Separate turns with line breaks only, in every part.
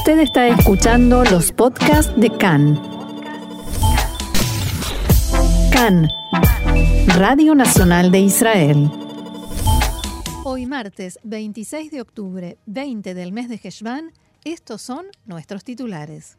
Usted está escuchando los podcasts de CAN. CAN, Radio Nacional de Israel.
Hoy martes 26 de octubre, 20 del mes de Heshvan, estos son nuestros titulares.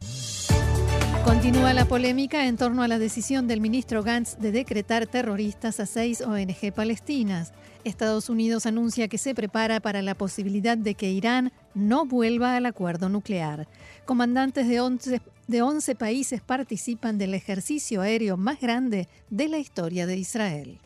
Continúa la polémica en torno a la decisión del ministro Gantz de decretar terroristas a seis ONG palestinas. Estados Unidos anuncia que se prepara para la posibilidad de que Irán no vuelva al acuerdo nuclear. Comandantes de 11, de 11 países participan del ejercicio aéreo más grande de la historia de Israel.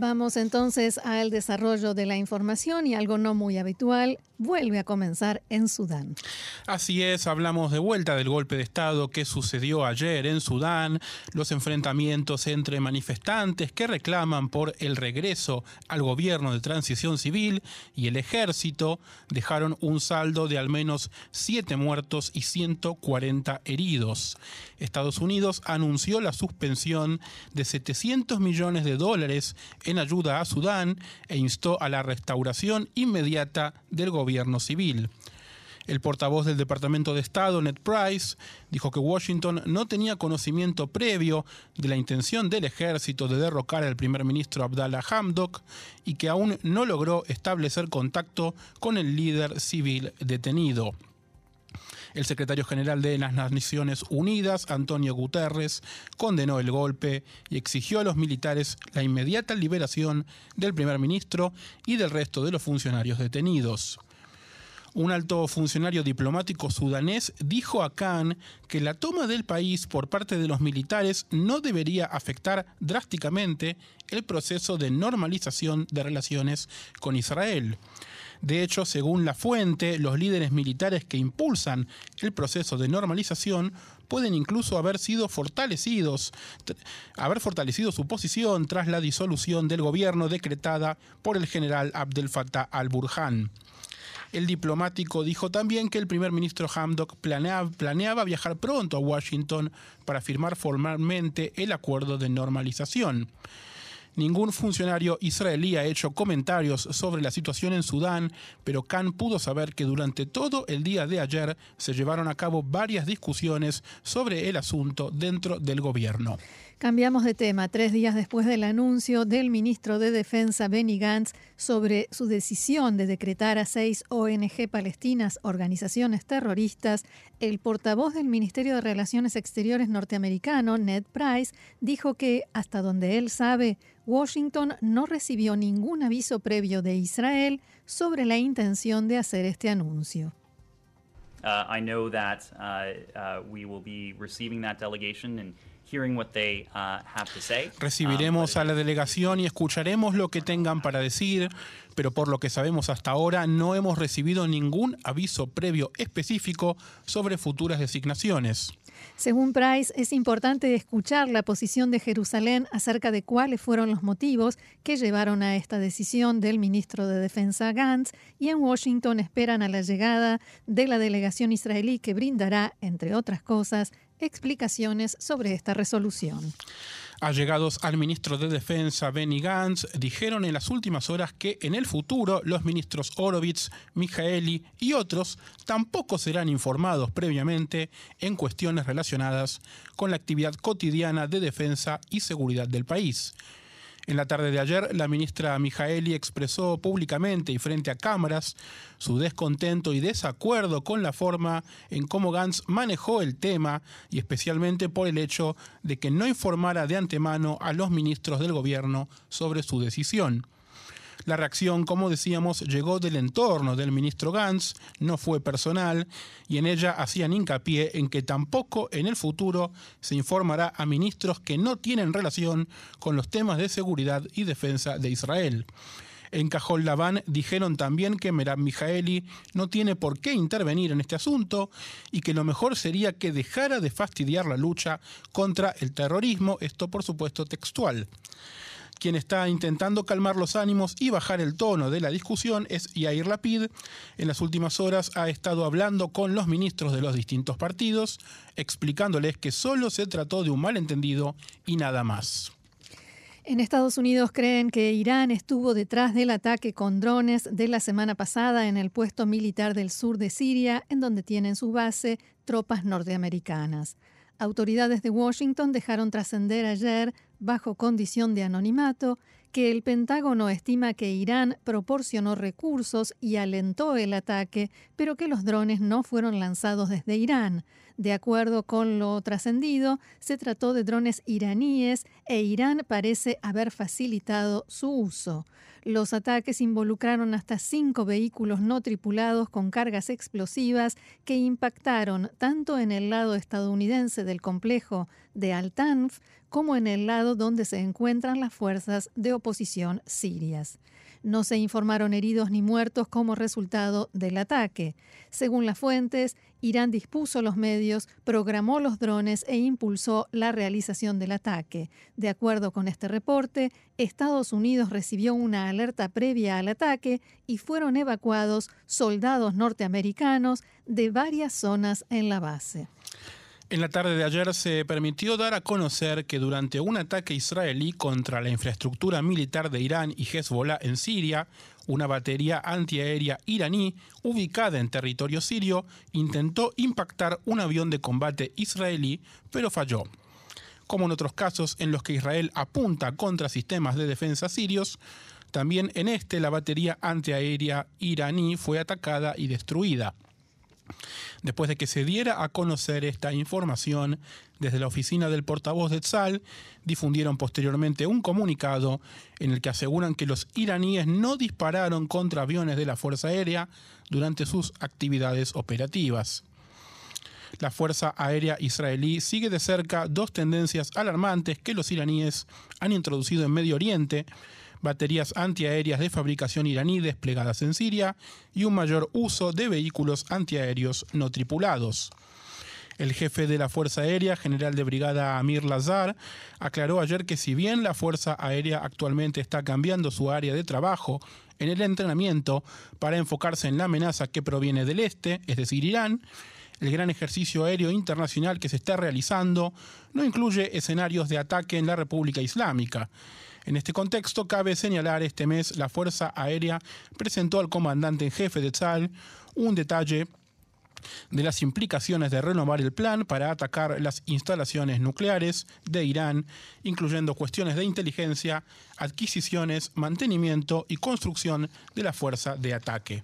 Vamos entonces al desarrollo de la información y algo no muy habitual vuelve a comenzar en Sudán.
Así es, hablamos de vuelta del golpe de Estado que sucedió ayer en Sudán, los enfrentamientos entre manifestantes que reclaman por el regreso al gobierno de transición civil y el ejército dejaron un saldo de al menos 7 muertos y 140 heridos. Estados Unidos anunció la suspensión de 700 millones de dólares en ayuda a Sudán e instó a la restauración inmediata del gobierno civil. El portavoz del Departamento de Estado, Ned Price, dijo que Washington no tenía conocimiento previo de la intención del ejército de derrocar al primer ministro Abdallah Hamdok y que aún no logró establecer contacto con el líder civil detenido. El secretario general de las Naciones Unidas, Antonio Guterres, condenó el golpe y exigió a los militares la inmediata liberación del primer ministro y del resto de los funcionarios detenidos. Un alto funcionario diplomático sudanés dijo a Khan que la toma del país por parte de los militares no debería afectar drásticamente el proceso de normalización de relaciones con Israel. De hecho, según la fuente, los líderes militares que impulsan el proceso de normalización pueden incluso haber sido fortalecidos, haber fortalecido su posición tras la disolución del gobierno decretada por el general Abdel Fattah al-Burhan. El diplomático dijo también que el primer ministro Hamdok planeaba, planeaba, viajar pronto a Washington para firmar formalmente el acuerdo de normalización. Ningún funcionario israelí ha hecho comentarios sobre la situación en Sudán, pero Khan pudo saber que durante todo el día de ayer se llevaron a cabo varias discusiones sobre el asunto dentro del gobierno.
Cambiamos de tema. Tres días después del anuncio del ministro de Defensa Benny Gantz sobre su decisión de decretar a seis ONG palestinas organizaciones terroristas, el portavoz del Ministerio de Relaciones Exteriores norteamericano, Ned Price, dijo que, hasta donde él sabe, Washington no recibió ningún aviso previo de Israel sobre la intención de hacer este anuncio.
Uh, I know that uh, uh, we will be receiving that delegation and Uh,
Recibiremos um, a la delegación y escucharemos lo que tengan para decir, pero por lo que sabemos hasta ahora no hemos recibido ningún aviso previo específico sobre futuras designaciones.
Según Price, es importante escuchar la posición de Jerusalén acerca de cuáles fueron los motivos que llevaron a esta decisión del ministro de Defensa Gantz y en Washington esperan a la llegada de la delegación israelí que brindará, entre otras cosas, explicaciones sobre esta resolución.
Allegados al ministro de Defensa Benny Gantz dijeron en las últimas horas que en el futuro los ministros Orovitz, Mijaeli y otros tampoco serán informados previamente en cuestiones relacionadas con la actividad cotidiana de defensa y seguridad del país. En la tarde de ayer, la ministra Mijaeli expresó públicamente y frente a cámaras su descontento y desacuerdo con la forma en cómo Gantz manejó el tema y especialmente por el hecho de que no informara de antemano a los ministros del gobierno sobre su decisión. La reacción, como decíamos, llegó del entorno del ministro Gantz, no fue personal, y en ella hacían hincapié en que tampoco en el futuro se informará a ministros que no tienen relación con los temas de seguridad y defensa de Israel. En Cajol Laván dijeron también que Merab Mijaeli no tiene por qué intervenir en este asunto y que lo mejor sería que dejara de fastidiar la lucha contra el terrorismo, esto por supuesto textual. Quien está intentando calmar los ánimos y bajar el tono de la discusión es Yair Lapid. En las últimas horas ha estado hablando con los ministros de los distintos partidos, explicándoles que solo se trató de un malentendido y nada más.
En Estados Unidos creen que Irán estuvo detrás del ataque con drones de la semana pasada en el puesto militar del sur de Siria, en donde tienen su base tropas norteamericanas. Autoridades de Washington dejaron trascender ayer, bajo condición de anonimato, que el Pentágono estima que Irán proporcionó recursos y alentó el ataque, pero que los drones no fueron lanzados desde Irán. De acuerdo con lo trascendido, se trató de drones iraníes e Irán parece haber facilitado su uso. Los ataques involucraron hasta cinco vehículos no tripulados con cargas explosivas que impactaron tanto en el lado estadounidense del complejo de Al-Tanf como en el lado donde se encuentran las fuerzas de oposición sirias. No se informaron heridos ni muertos como resultado del ataque. Según las fuentes, Irán dispuso los medios, programó los drones e impulsó la realización del ataque. De acuerdo con este reporte, Estados Unidos recibió una alerta previa al ataque y fueron evacuados soldados norteamericanos de varias zonas en la base.
En la tarde de ayer se permitió dar a conocer que durante un ataque israelí contra la infraestructura militar de Irán y Hezbollah en Siria, una batería antiaérea iraní ubicada en territorio sirio intentó impactar un avión de combate israelí, pero falló. Como en otros casos en los que Israel apunta contra sistemas de defensa sirios, también en este la batería antiaérea iraní fue atacada y destruida. Después de que se diera a conocer esta información, desde la oficina del portavoz de Tzal difundieron posteriormente un comunicado en el que aseguran que los iraníes no dispararon contra aviones de la Fuerza Aérea durante sus actividades operativas. La Fuerza Aérea Israelí sigue de cerca dos tendencias alarmantes que los iraníes han introducido en Medio Oriente, baterías antiaéreas de fabricación iraní desplegadas en Siria y un mayor uso de vehículos antiaéreos no tripulados. El jefe de la Fuerza Aérea, general de brigada Amir Lazar, aclaró ayer que si bien la Fuerza Aérea actualmente está cambiando su área de trabajo en el entrenamiento para enfocarse en la amenaza que proviene del este, es decir, Irán, el gran ejercicio aéreo internacional que se está realizando no incluye escenarios de ataque en la República Islámica. En este contexto, cabe señalar este mes la Fuerza Aérea presentó al comandante en jefe de Tzal un detalle de las implicaciones de renovar el plan para atacar las instalaciones nucleares de Irán, incluyendo cuestiones de inteligencia, adquisiciones, mantenimiento y construcción de la fuerza de ataque.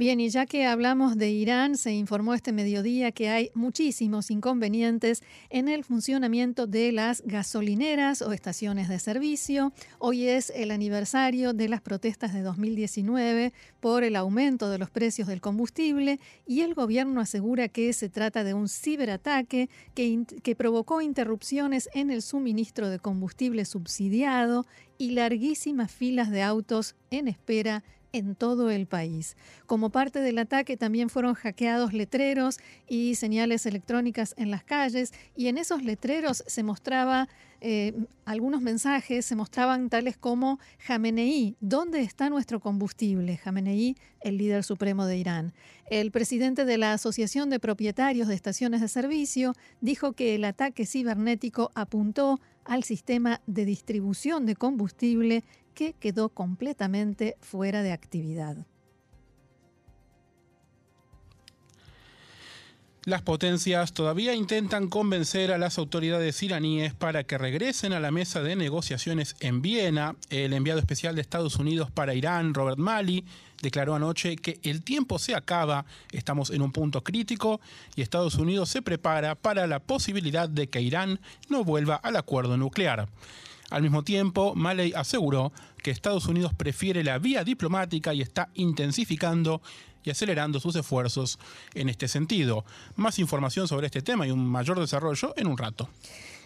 Bien, y ya que hablamos de Irán, se informó este mediodía que hay muchísimos inconvenientes en el funcionamiento de las gasolineras o estaciones de servicio. Hoy es el aniversario de las protestas de 2019 por el aumento de los precios del combustible y el gobierno asegura que se trata de un ciberataque que, que provocó interrupciones en el suministro de combustible subsidiado y larguísimas filas de autos en espera en todo el país. Como parte del ataque también fueron hackeados letreros y señales electrónicas en las calles y en esos letreros se mostraba eh, algunos mensajes, se mostraban tales como Jamenei, ¿dónde está nuestro combustible? Jamenei, el líder supremo de Irán. El presidente de la Asociación de Propietarios de Estaciones de Servicio dijo que el ataque cibernético apuntó al sistema de distribución de combustible que quedó completamente fuera de actividad.
Las potencias todavía intentan convencer a las autoridades iraníes para que regresen a la mesa de negociaciones en Viena. El enviado especial de Estados Unidos para Irán, Robert Malley, declaró anoche que el tiempo se acaba, estamos en un punto crítico y Estados Unidos se prepara para la posibilidad de que Irán no vuelva al acuerdo nuclear. Al mismo tiempo, Maley aseguró que Estados Unidos prefiere la vía diplomática y está intensificando y acelerando sus esfuerzos en este sentido. Más información sobre este tema y un mayor desarrollo en un rato.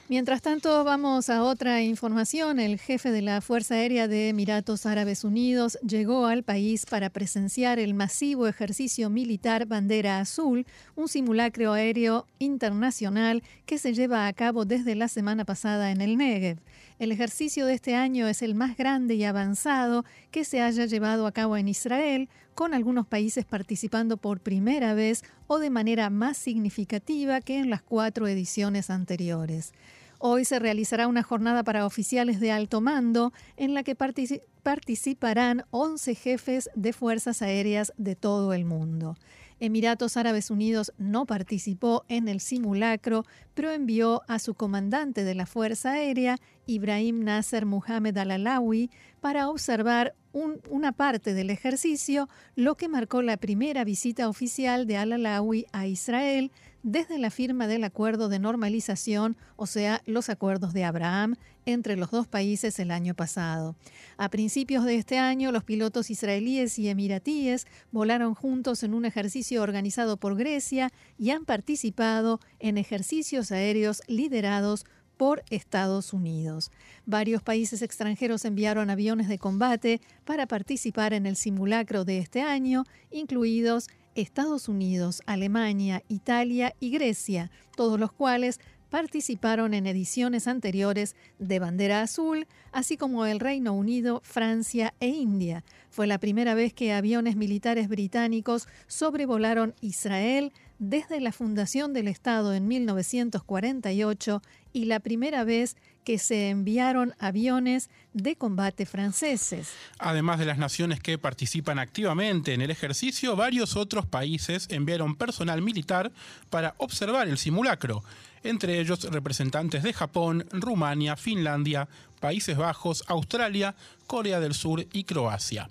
Mientras tanto, vamos a otra información. El jefe de la Fuerza Aérea de Emiratos Árabes Unidos llegó al país para presenciar el masivo ejercicio militar Bandera Azul, un simulacro aéreo internacional que se lleva a cabo desde la semana pasada en el Negev. El ejercicio de este año es el más grande y avanzado que se haya llevado a cabo en Israel, con algunos países participando por primera vez o de manera más significativa que en las cuatro ediciones anteriores. Hoy se realizará una jornada para oficiales de alto mando en la que participarán 11 jefes de fuerzas aéreas de todo el mundo. Emiratos Árabes Unidos no participó en el simulacro, pero envió a su comandante de la Fuerza Aérea, Ibrahim Nasser Mohamed Al-Alawi, para observar una parte del ejercicio, lo que marcó la primera visita oficial de Al-Alawi a Israel desde la firma del acuerdo de normalización, o sea, los acuerdos de Abraham, entre los dos países el año pasado. A principios de este año, los pilotos israelíes y emiratíes volaron juntos en un ejercicio organizado por Grecia y han participado en ejercicios aéreos liderados por Estados Unidos. Varios países extranjeros enviaron aviones de combate para participar en el simulacro de este año, incluidos Estados Unidos, Alemania, Italia y Grecia, todos los cuales participaron en ediciones anteriores de Bandera Azul, así como el Reino Unido, Francia e India. Fue la primera vez que aviones militares británicos sobrevolaron Israel desde la fundación del Estado en 1948 y la primera vez que se enviaron aviones de combate franceses.
Además de las naciones que participan activamente en el ejercicio, varios otros países enviaron personal militar para observar el simulacro, entre ellos representantes de Japón, Rumania, Finlandia, Países Bajos, Australia, Corea del Sur y Croacia.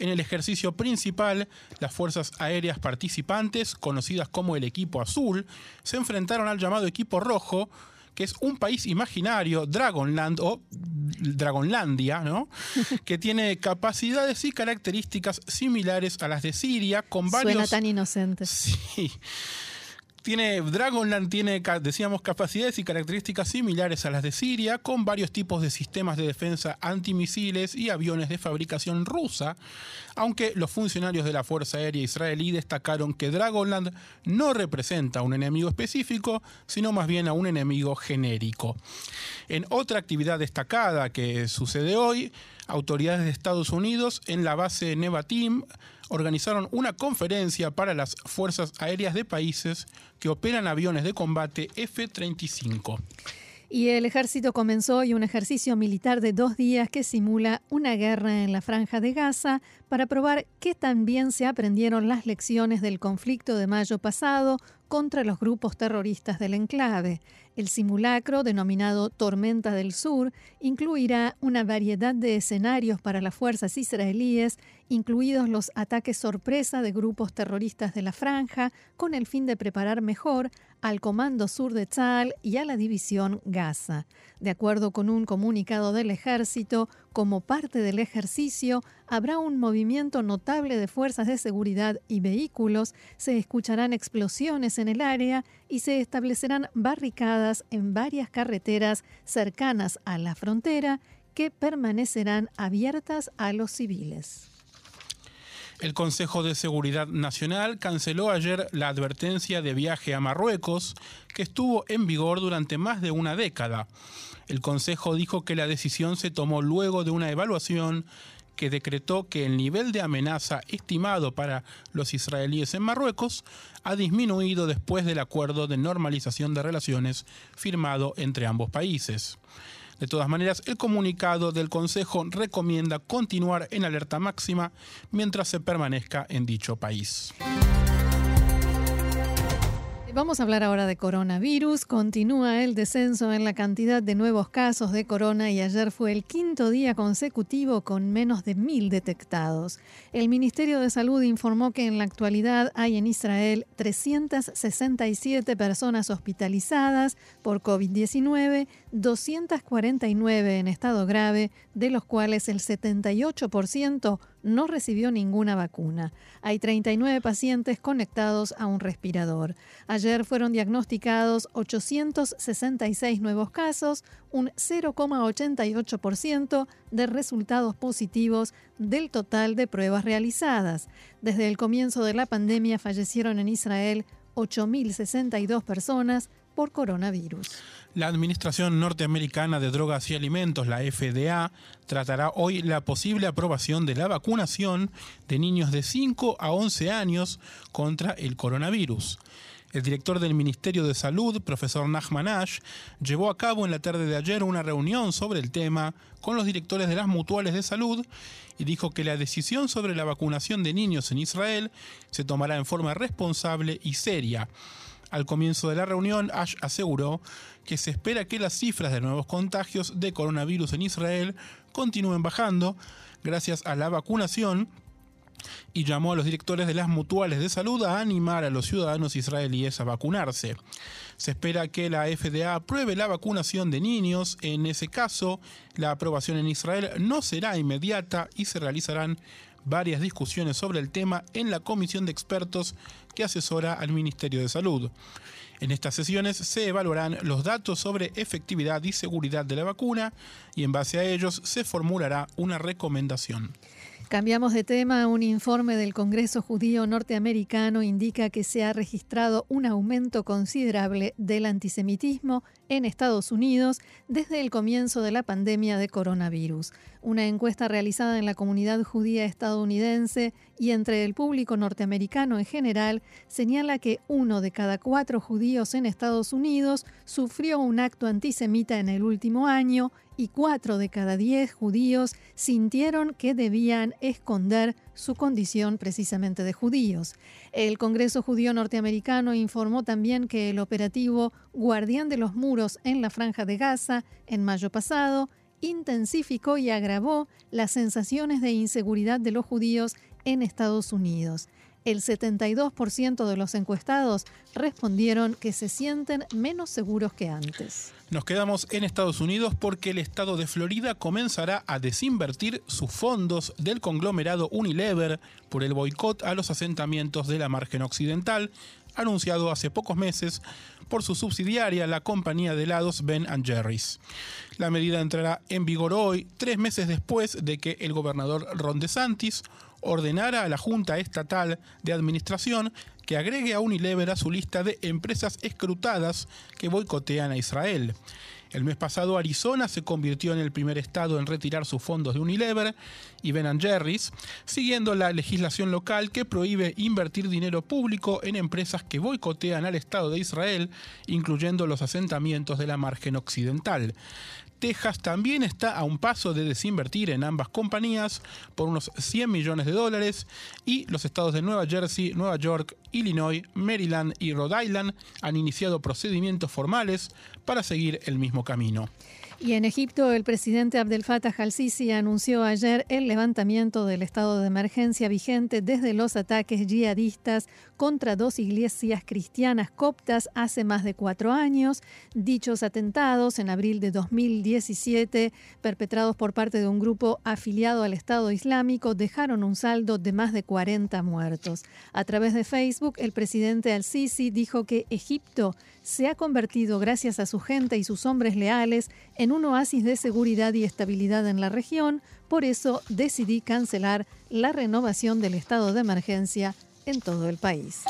En el ejercicio principal, las fuerzas aéreas participantes, conocidas como el equipo azul, se enfrentaron al llamado equipo rojo, que es un país imaginario, Dragonland o Dragonlandia, ¿no? que tiene capacidades y características similares a las de Siria, con varios...
Suena tan inocente.
Sí tiene, Dragonland tiene, decíamos, capacidades y características similares a las de Siria, con varios tipos de sistemas de defensa antimisiles y aviones de fabricación rusa, aunque los funcionarios de la Fuerza Aérea Israelí destacaron que Dragonland no representa a un enemigo específico, sino más bien a un enemigo genérico. En otra actividad destacada que sucede hoy, autoridades de Estados Unidos en la base Nevatim organizaron una conferencia para las fuerzas aéreas de países que operan aviones de combate F-35.
Y el ejército comenzó hoy un ejercicio militar de dos días que simula una guerra en la franja de Gaza para probar que también se aprendieron las lecciones del conflicto de mayo pasado contra los grupos terroristas del enclave. El simulacro, denominado Tormenta del Sur, incluirá una variedad de escenarios para las fuerzas israelíes, incluidos los ataques sorpresa de grupos terroristas de la franja, con el fin de preparar mejor al Comando Sur de Tzal y a la División Gaza. De acuerdo con un comunicado del ejército, como parte del ejercicio, habrá un movimiento notable de fuerzas de seguridad y vehículos, se escucharán explosiones en el área y se establecerán barricadas en varias carreteras cercanas a la frontera que permanecerán abiertas a los civiles.
El Consejo de Seguridad Nacional canceló ayer la advertencia de viaje a Marruecos que estuvo en vigor durante más de una década. El Consejo dijo que la decisión se tomó luego de una evaluación que decretó que el nivel de amenaza estimado para los israelíes en Marruecos ha disminuido después del acuerdo de normalización de relaciones firmado entre ambos países. De todas maneras, el comunicado del Consejo recomienda continuar en alerta máxima mientras se permanezca en dicho país.
Vamos a hablar ahora de coronavirus. Continúa el descenso en la cantidad de nuevos casos de corona y ayer fue el quinto día consecutivo con menos de mil detectados. El Ministerio de Salud informó que en la actualidad hay en Israel 367 personas hospitalizadas por COVID-19, 249 en estado grave, de los cuales el 78% no recibió ninguna vacuna. Hay 39 pacientes conectados a un respirador. Ayer fueron diagnosticados 866 nuevos casos, un 0,88% de resultados positivos del total de pruebas realizadas. Desde el comienzo de la pandemia fallecieron en Israel 8.062 personas, por coronavirus.
La Administración Norteamericana de Drogas y Alimentos, la FDA, tratará hoy la posible aprobación de la vacunación de niños de 5 a 11 años contra el coronavirus. El director del Ministerio de Salud, profesor Nachman Ash, llevó a cabo en la tarde de ayer una reunión sobre el tema con los directores de las mutuales de salud y dijo que la decisión sobre la vacunación de niños en Israel se tomará en forma responsable y seria. Al comienzo de la reunión, Ash aseguró que se espera que las cifras de nuevos contagios de coronavirus en Israel continúen bajando gracias a la vacunación y llamó a los directores de las mutuales de salud a animar a los ciudadanos israelíes a vacunarse. Se espera que la FDA apruebe la vacunación de niños. En ese caso, la aprobación en Israel no será inmediata y se realizarán varias discusiones sobre el tema en la comisión de expertos que asesora al Ministerio de Salud. En estas sesiones se evaluarán los datos sobre efectividad y seguridad de la vacuna y en base a ellos se formulará una recomendación.
Cambiamos de tema. Un informe del Congreso Judío Norteamericano indica que se ha registrado un aumento considerable del antisemitismo en Estados Unidos desde el comienzo de la pandemia de coronavirus. Una encuesta realizada en la comunidad judía estadounidense y entre el público norteamericano en general señala que uno de cada cuatro judíos en Estados Unidos sufrió un acto antisemita en el último año y cuatro de cada diez judíos sintieron que debían esconder su condición precisamente de judíos. El Congreso Judío Norteamericano informó también que el operativo Guardián de los Muros en la Franja de Gaza, en mayo pasado, intensificó y agravó las sensaciones de inseguridad de los judíos en Estados Unidos. El 72% de los encuestados respondieron que se sienten menos seguros que antes.
Nos quedamos en Estados Unidos porque el estado de Florida comenzará a desinvertir sus fondos del conglomerado Unilever por el boicot a los asentamientos de la margen occidental, anunciado hace pocos meses por su subsidiaria, la compañía de helados Ben Jerry's. La medida entrará en vigor hoy, tres meses después de que el gobernador Ron DeSantis ordenara a la Junta Estatal de Administración que agregue a Unilever a su lista de empresas escrutadas que boicotean a Israel. El mes pasado Arizona se convirtió en el primer estado en retirar sus fondos de Unilever y Ben Jerry's, siguiendo la legislación local que prohíbe invertir dinero público en empresas que boicotean al Estado de Israel, incluyendo los asentamientos de la margen occidental. Texas también está a un paso de desinvertir en ambas compañías por unos 100 millones de dólares y los estados de Nueva Jersey, Nueva York, Illinois, Maryland y Rhode Island han iniciado procedimientos formales para seguir el mismo camino.
Y en Egipto, el presidente Abdel Fattah al-Sisi anunció ayer el levantamiento del estado de emergencia vigente desde los ataques yihadistas contra dos iglesias cristianas coptas hace más de cuatro años. Dichos atentados, en abril de 2017, perpetrados por parte de un grupo afiliado al Estado Islámico, dejaron un saldo de más de 40 muertos. A través de Facebook, el presidente al-Sisi dijo que Egipto se ha convertido, gracias a su gente y sus hombres leales, en un oasis de seguridad y estabilidad en la región. Por eso decidí cancelar la renovación del estado de emergencia en todo el país.